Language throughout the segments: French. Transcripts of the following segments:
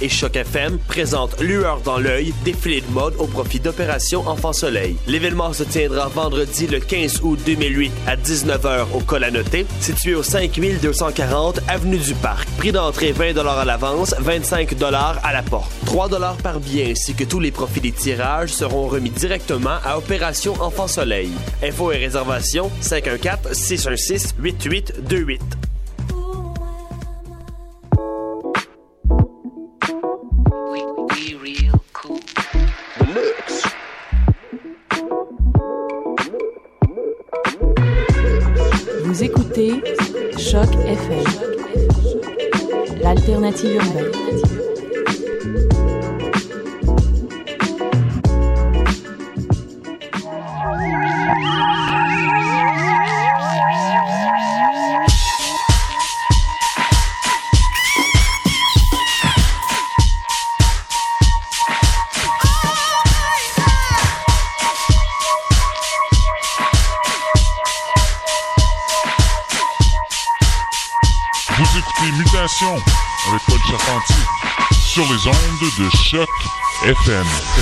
et Choc FM présentent Lueur dans l'œil, défilé de mode au profit d'Opération Enfant Soleil. L'événement se tiendra vendredi le 15 août 2008 à 19h au Col à noter, situé au 5240 Avenue du Parc. Prix d'entrée 20 à l'avance, 25 à la porte. 3 par billet ainsi que tous les profits des tirages seront remis directement à Opération Enfant Soleil. Infos et réservations 514 616 8828. Sylvain Bay. FM.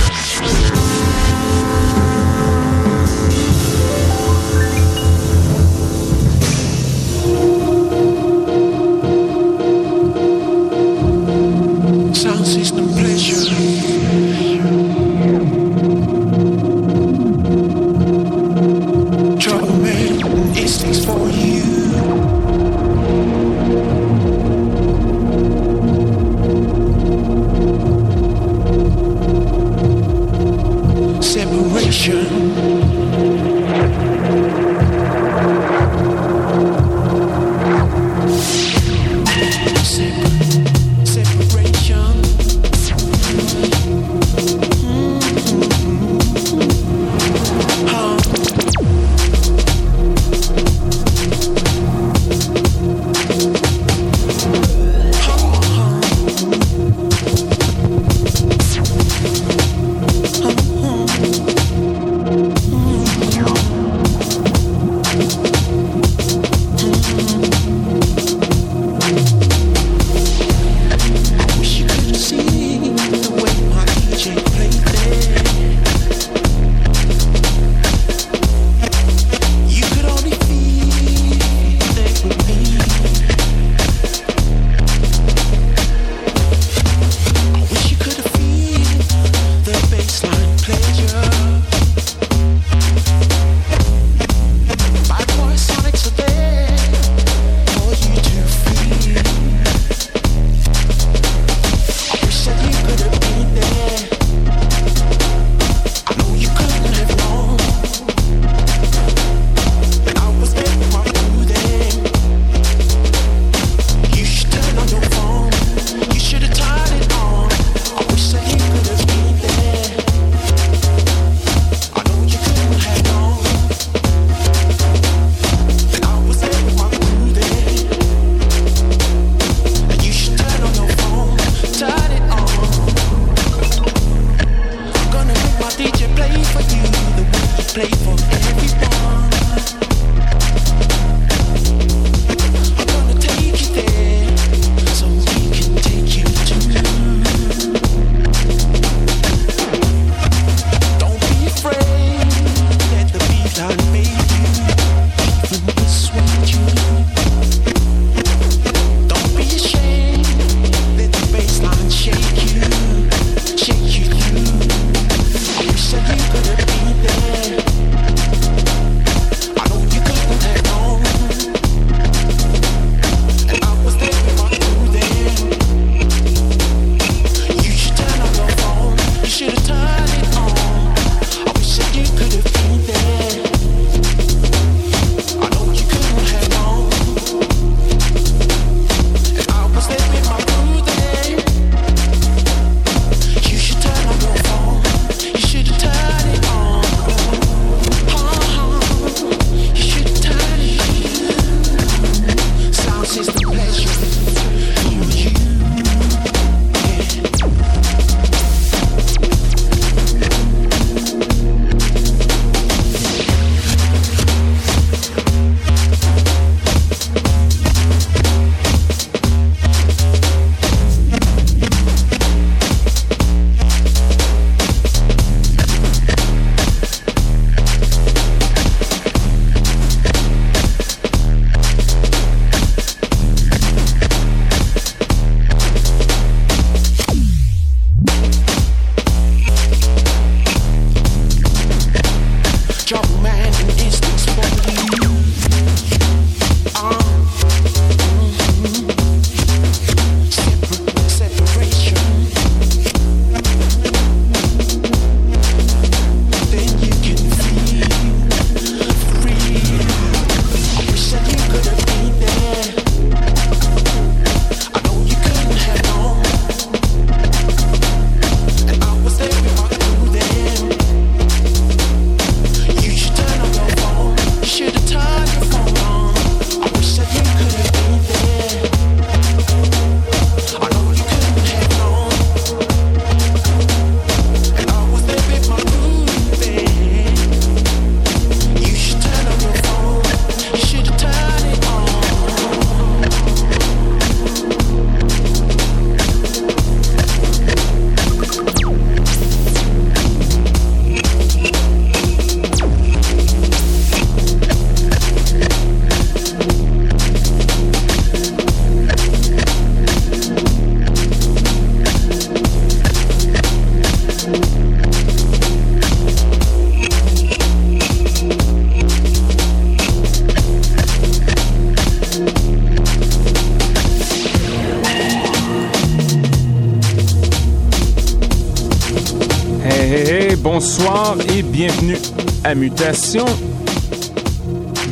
À Mutation.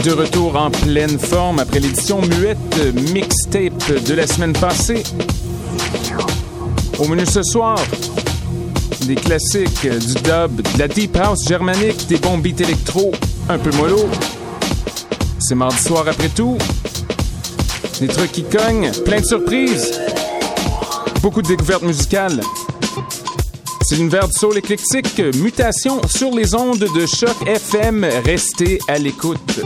De retour en pleine forme après l'édition muette mixtape de la semaine passée. Au menu ce soir, des classiques, du dub, de la deep house germanique, des bons beats électro, un peu mollo. C'est mardi soir après tout. Des trucs qui cognent, plein de surprises. Beaucoup de découvertes musicales. C'est l'univers du soul éclectique, mutation sur les ondes de choc FM. Restez à l'écoute.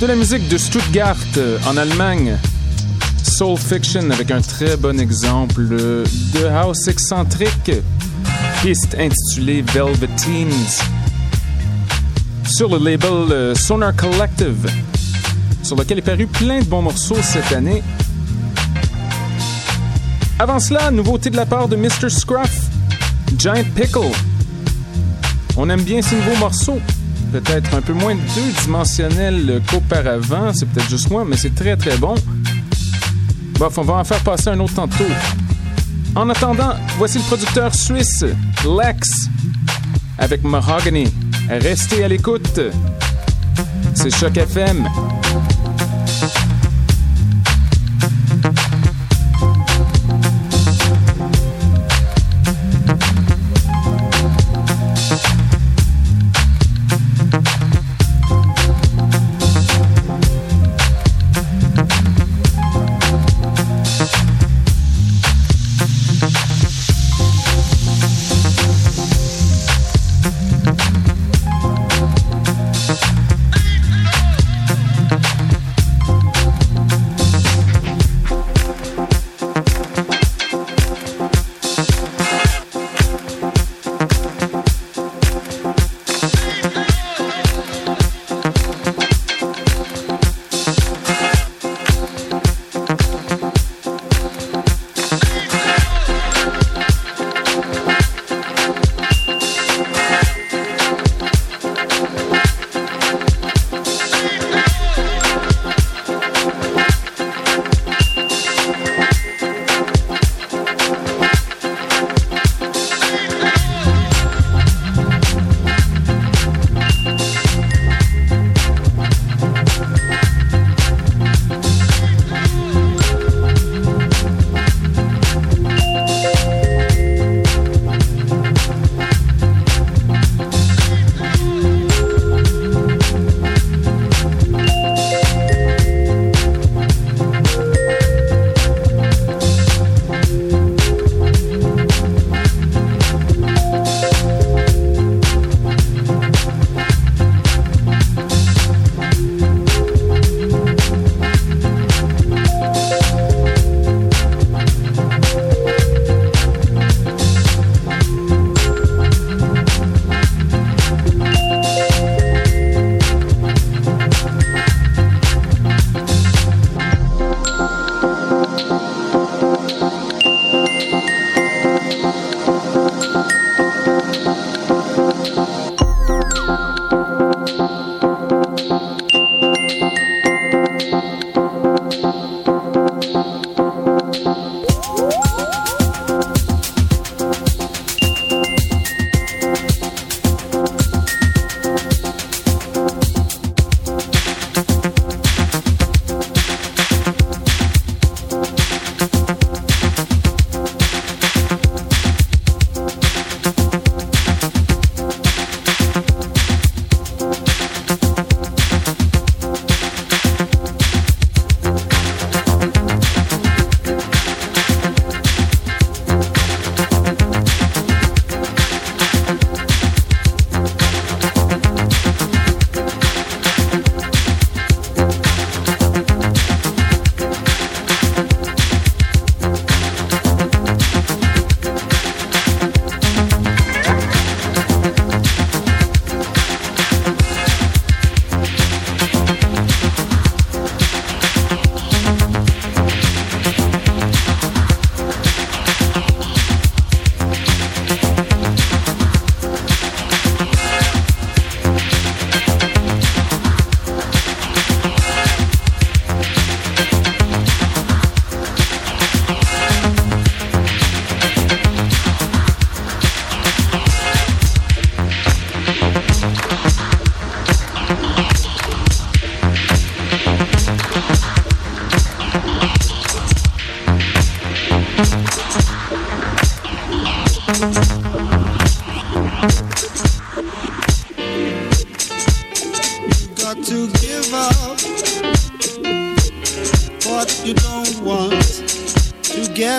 De la musique de Stuttgart en Allemagne. Soul Fiction avec un très bon exemple de house excentrique. Piste intitulée Velveteens sur le label euh, Sonar Collective, sur lequel est paru plein de bons morceaux cette année. Avant cela, nouveauté de la part de Mr. Scruff, Giant Pickle. On aime bien ces nouveaux morceaux. Peut-être un peu moins deux-dimensionnel qu'auparavant, c'est peut-être juste moi, mais c'est très très bon. Bof, on va en faire passer un autre tantôt. En attendant, voici le producteur suisse, Lex, avec Mahogany. Restez à l'écoute. C'est Choc FM.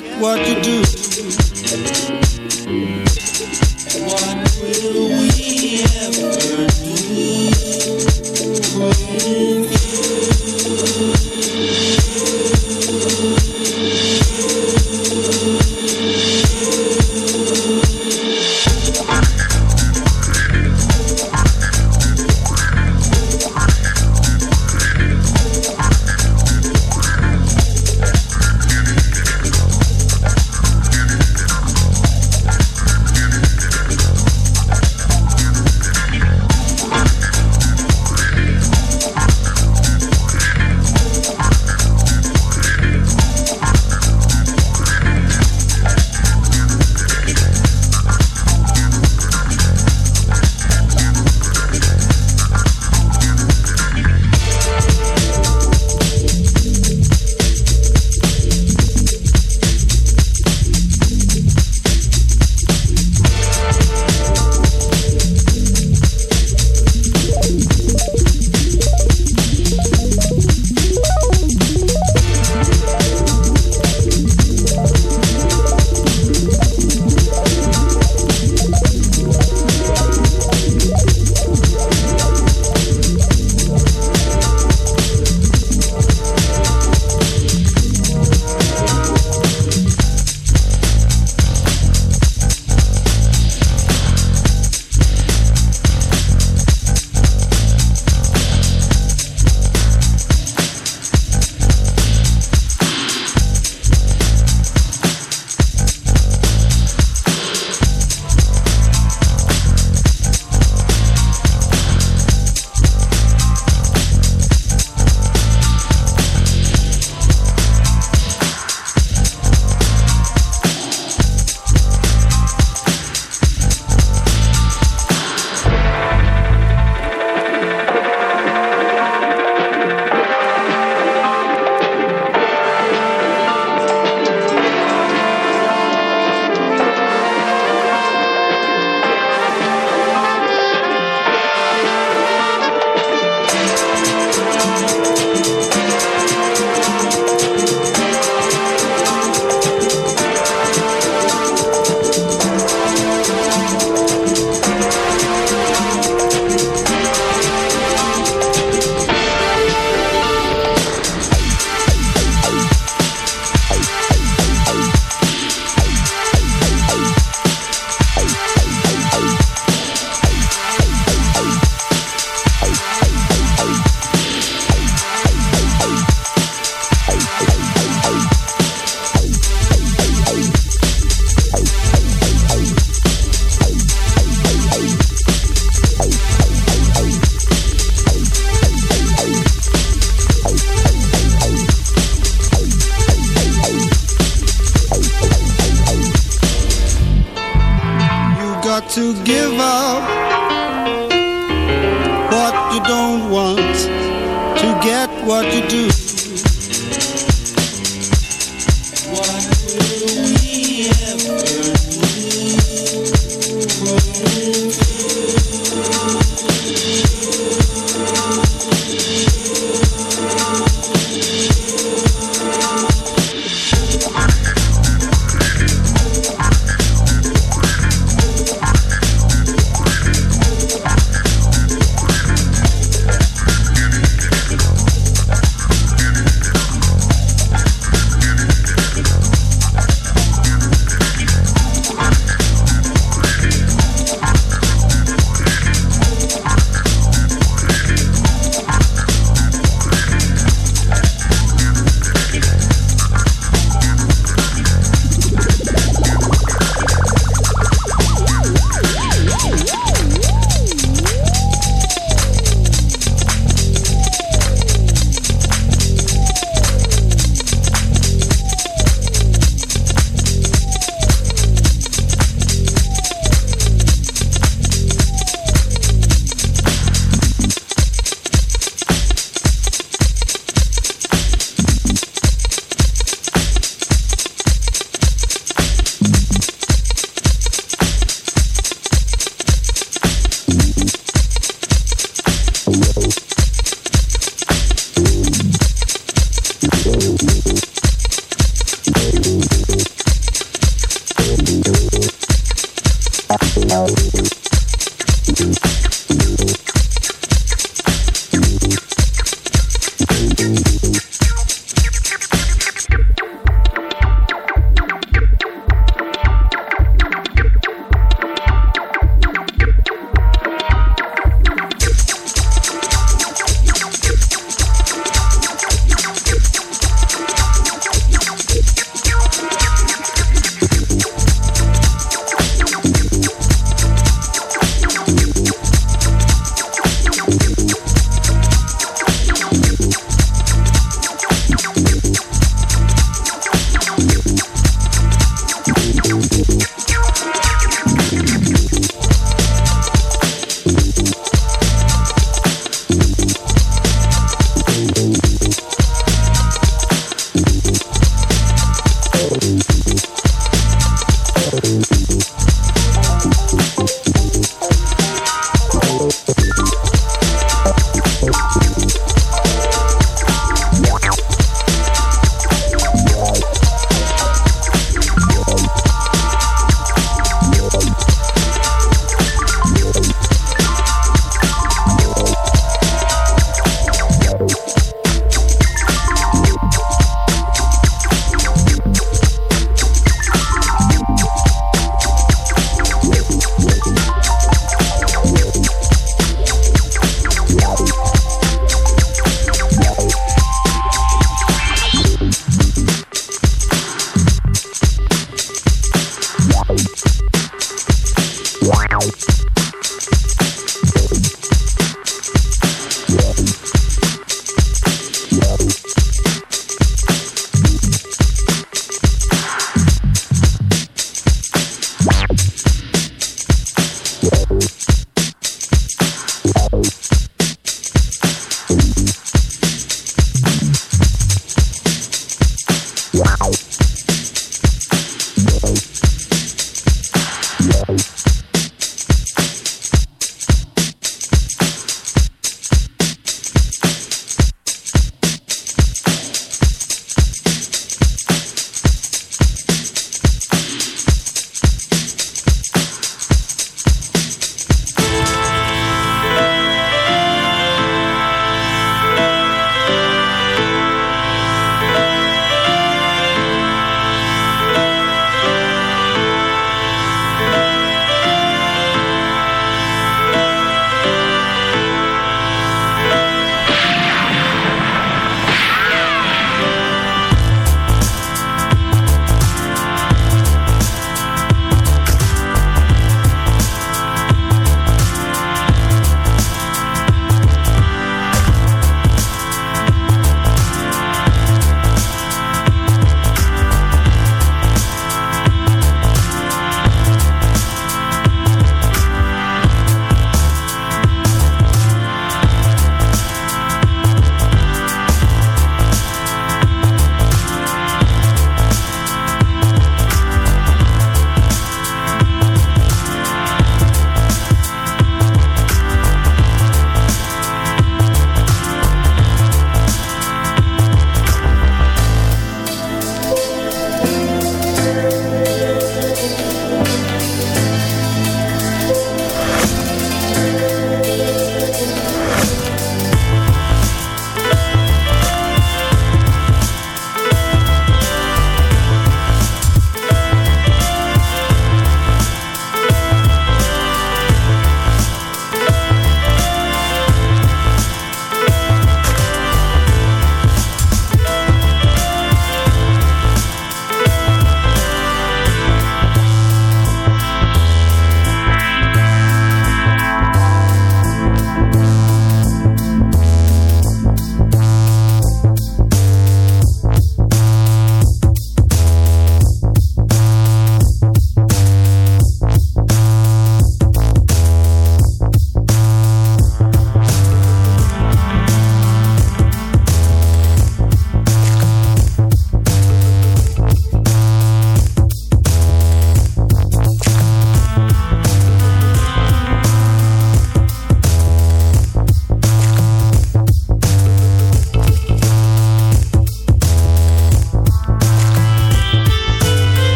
forget what you do.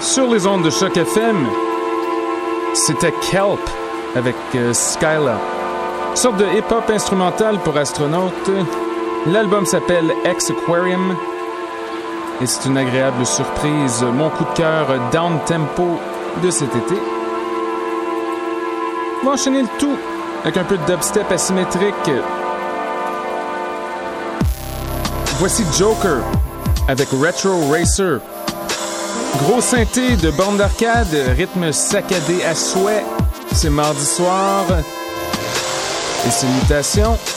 Sur les ondes de choc FM. C'était Kelp avec euh, Skyla. Sorte de hip-hop instrumental pour astronautes. L'album s'appelle X Aquarium. Et c'est une agréable surprise, mon coup de cœur down tempo de cet été. On va enchaîner le tout avec un peu de dubstep asymétrique. Voici Joker avec Retro Racer. Gros synthé de bande d'arcade, rythme saccadé à souhait. C'est mardi soir. Et c'est.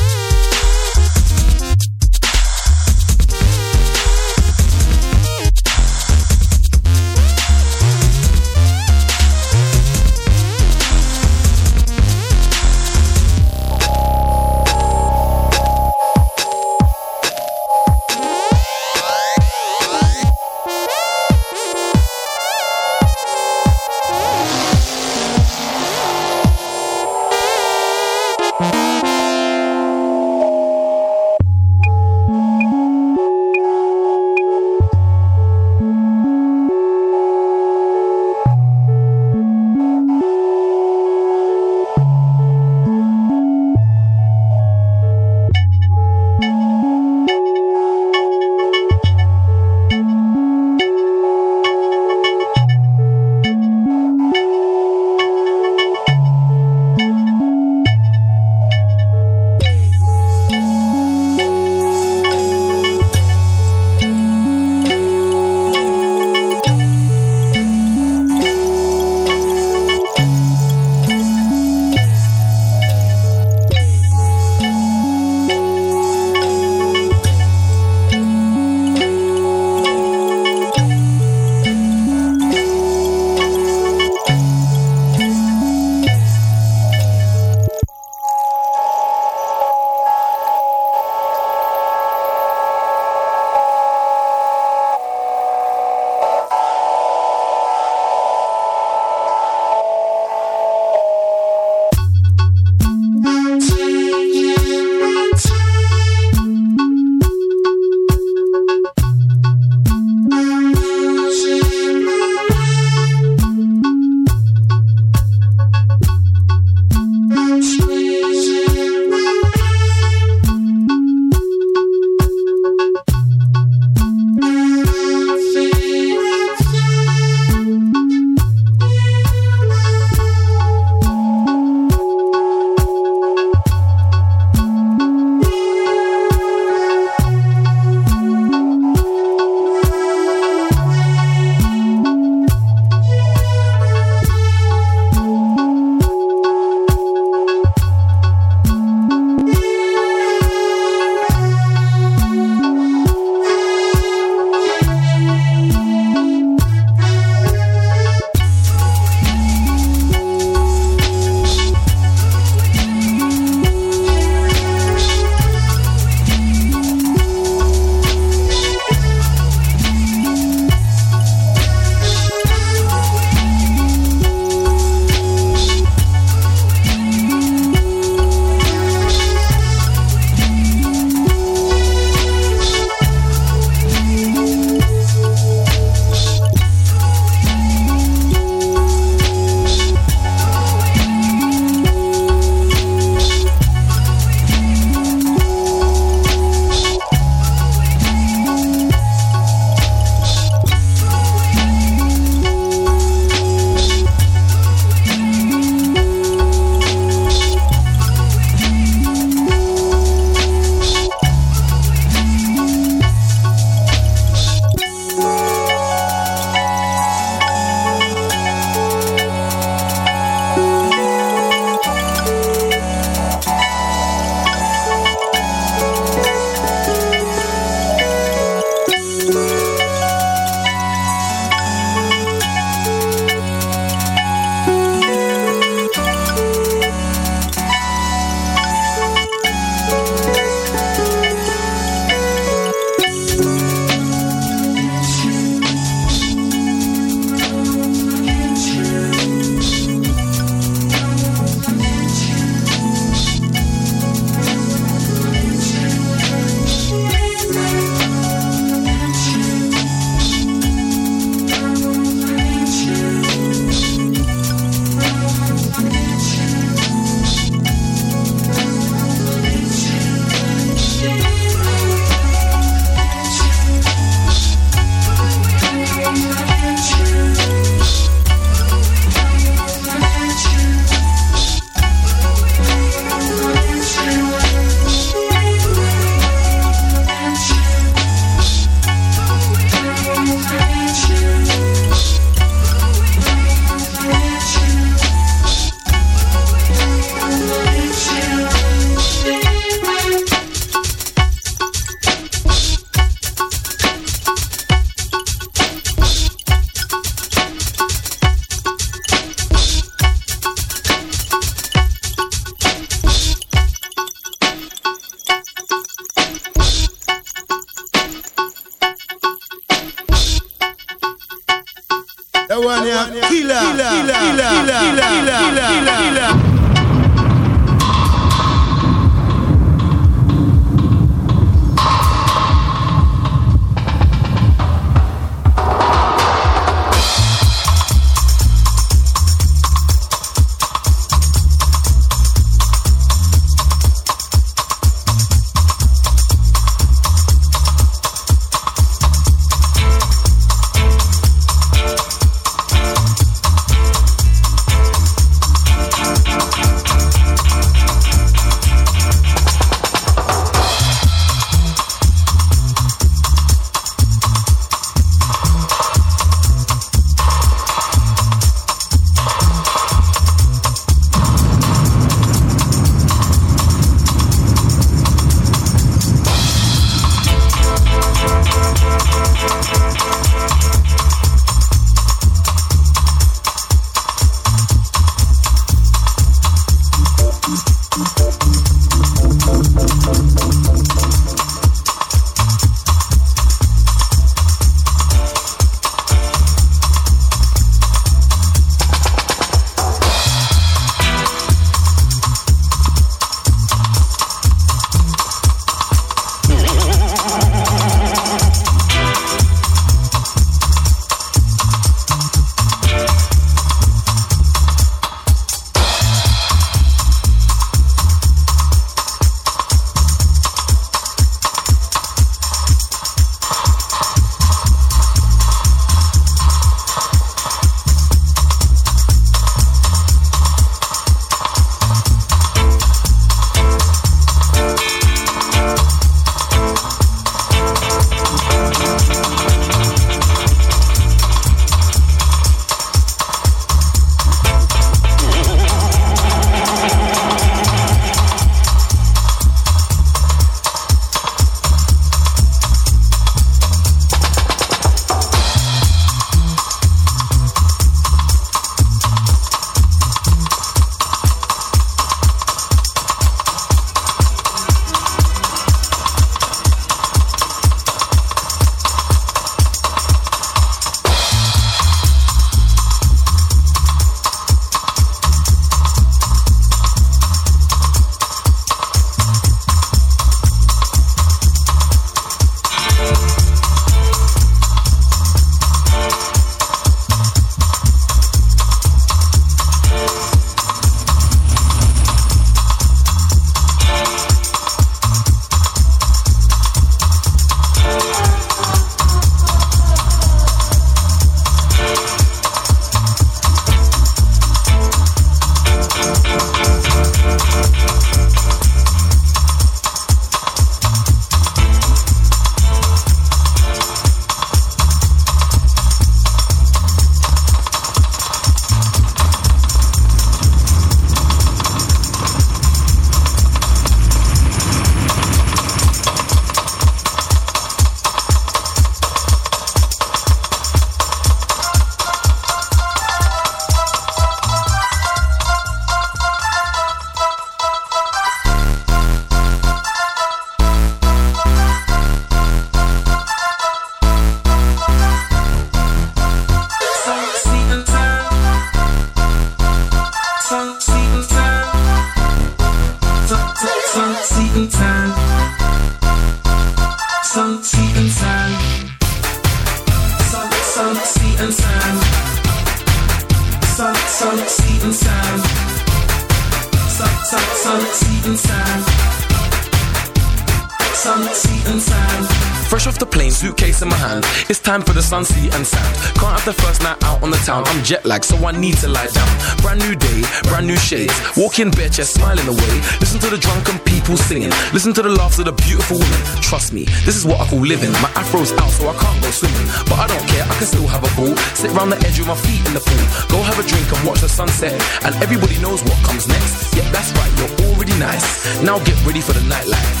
Jet lagged, so I need to lie down. Brand new day, brand new shades. Walking bare chest, smiling away. Listen to the drunken people singing. Listen to the laughs of the beautiful women. Trust me, this is what I call living. My afro's out, so I can't go swimming. But I don't care, I can still have a ball. Sit round the edge with my feet in the pool. Go have a drink and watch the sunset. And everybody knows what comes next. Yeah, that's right, you're already nice. Now get ready for the nightlife.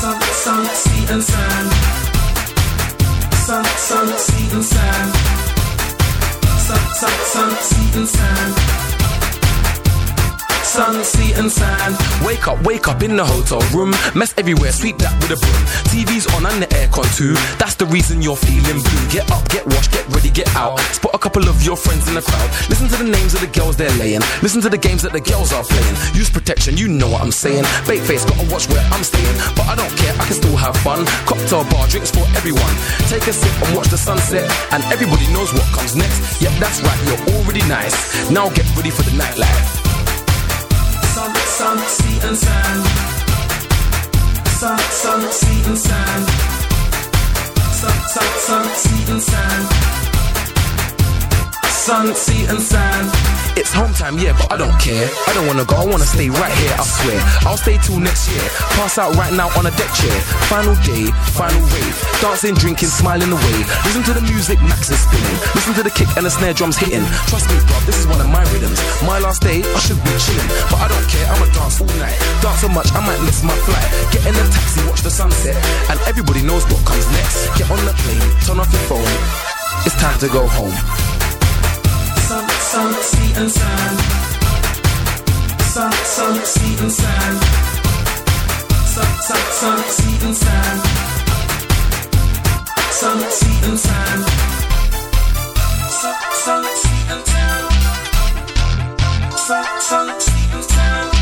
Sun, sun, sea and sand sun, sun, sea and sand. Sun, sun, sun, sand. Sun, sea, and sand. Wake up, wake up in the hotel room. Mess everywhere, sweep that with a broom. TV's on and the aircon too. That's the reason you're feeling blue. Get up, get washed, get ready, get out. Spot a couple of your friends in the crowd. Listen to the names of the girls they're laying. Listen to the games that the girls are playing. Use protection, you know what I'm saying. Bait face, gotta watch where I'm staying. But I don't care, I can still have fun. Cocktail bar, drinks for everyone. Take a sip and watch the sunset. And everybody knows what comes next. Yep, that's right, you're already nice. Now get ready for the nightlife sun, sea and sand. Sun, sun, sea and sand. Sun, sun, sun, sea and sand. Sun, sea and sand. It's home time, yeah, but I don't care. I don't wanna go, I wanna stay right here, I swear. I'll stay till next year. Pass out right now on a deck chair. Final day, final rave. Dancing, drinking, smiling away. Listen to the music, Max is spinning. Listen to the kick and the snare drums hitting. Trust me, bro, this is one of my rhythms. My last day, I should be chilling. But I don't care, I'ma dance all night. Dance so much, I might miss my flight. Get in a taxi, watch the sunset. And everybody knows what comes next. Get on the plane, turn off your phone. It's time to go home sun, sea and sand. Sun, sun, sea and sand. Sun, sun, sun, sea and sand. Sun, sea and sand. Sun, sun, sea and sand. Sun, sun, sea and sand.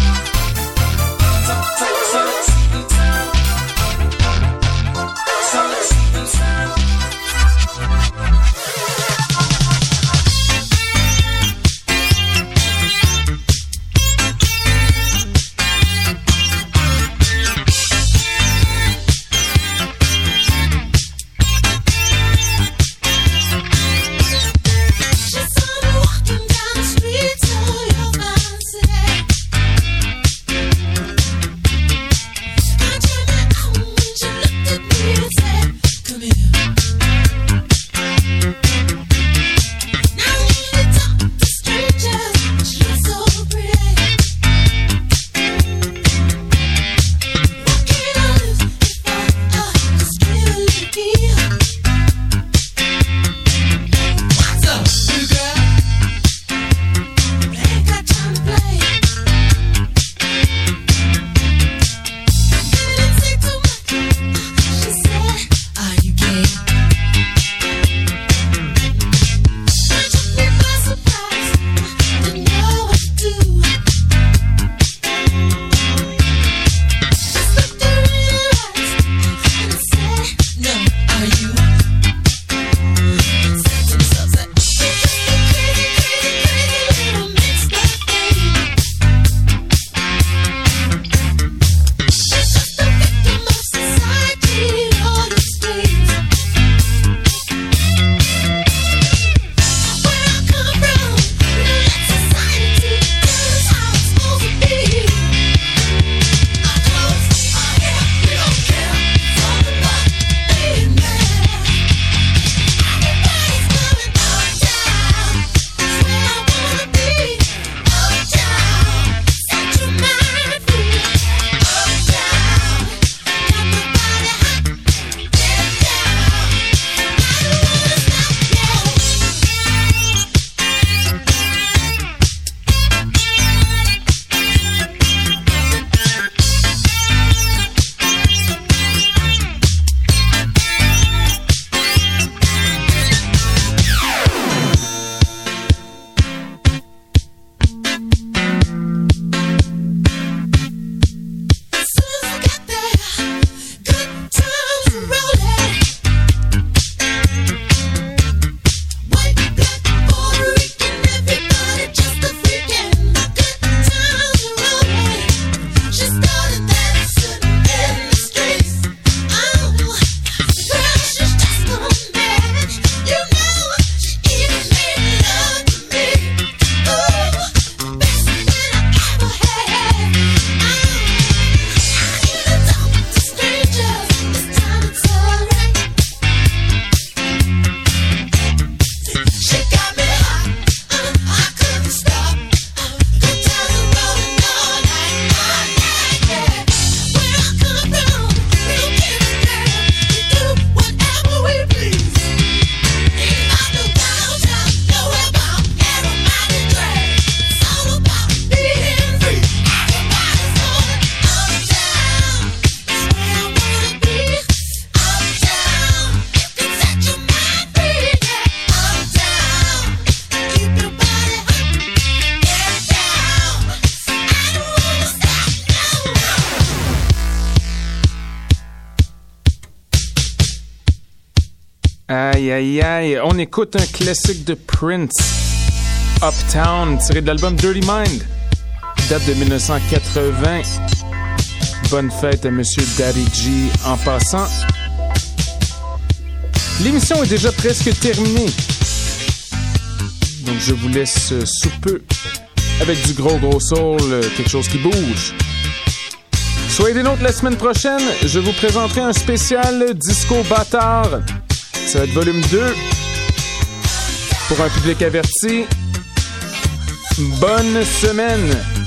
On écoute un classique de Prince, Uptown, tiré de l'album Dirty Mind. Date de 1980. Bonne fête à Monsieur Daddy G en passant. L'émission est déjà presque terminée. Donc je vous laisse sous peu avec du gros gros soul, quelque chose qui bouge. Soyez des nôtres la semaine prochaine, je vous présenterai un spécial disco bâtard. Ça va être volume 2 pour un public averti. Bonne semaine!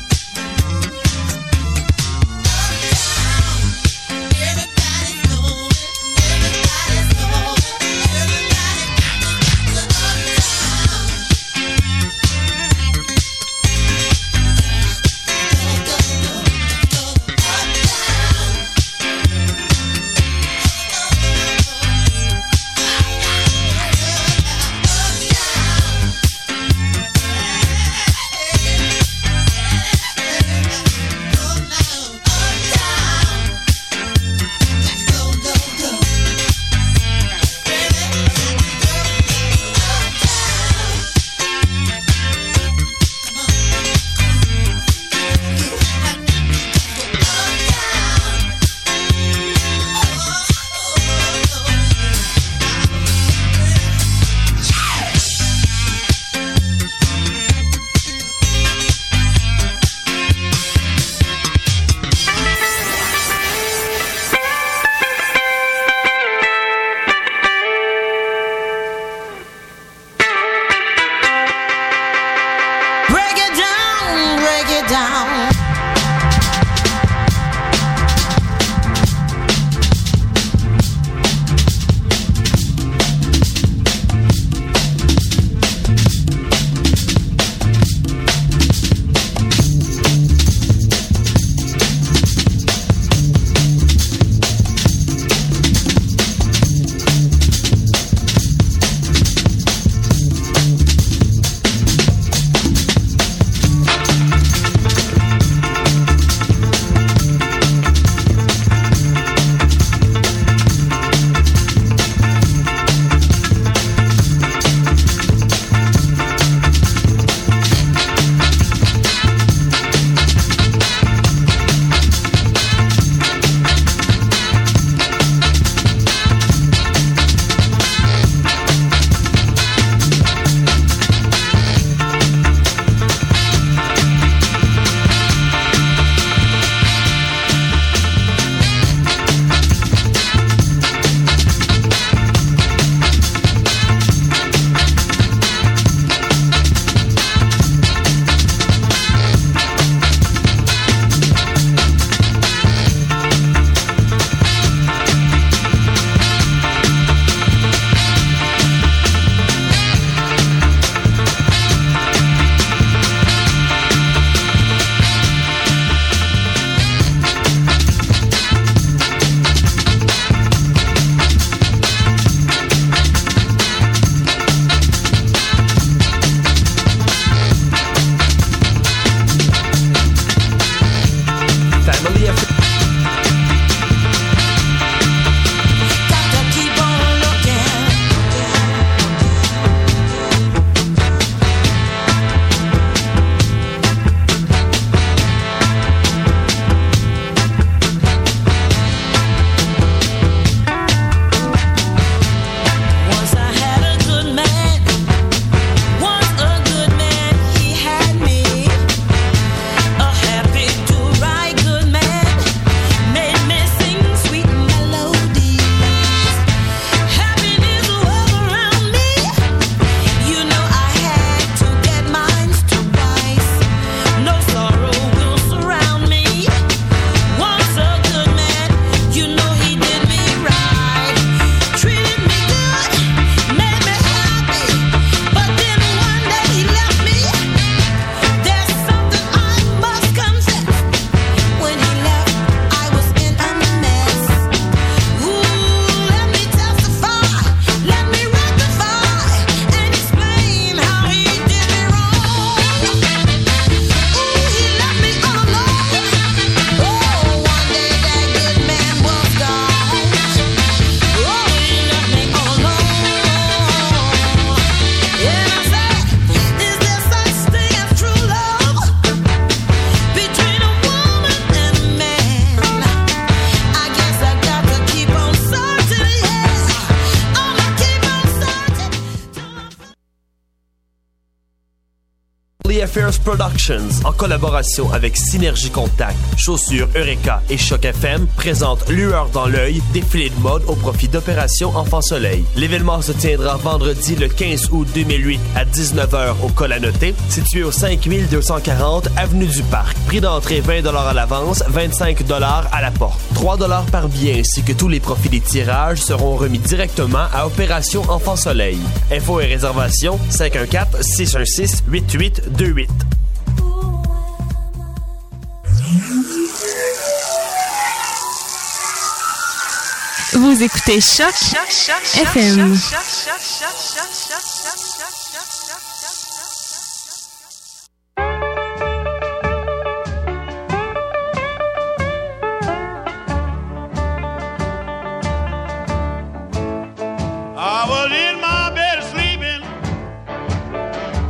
En collaboration avec Synergie Contact, Chaussures Eureka et Choc FM, présente Lueur dans l'œil, défilé de mode au profit d'Opération Enfant Soleil. L'événement se tiendra vendredi le 15 août 2008 à 19h au col à noter, situé au 5240 Avenue du Parc. Prix d'entrée 20 à l'avance, 25 à la porte. 3 par billet ainsi que tous les profits des tirages seront remis directement à Opération Enfant Soleil. Infos et réservations 514 616 8828. Vous écoutez Choc, FM.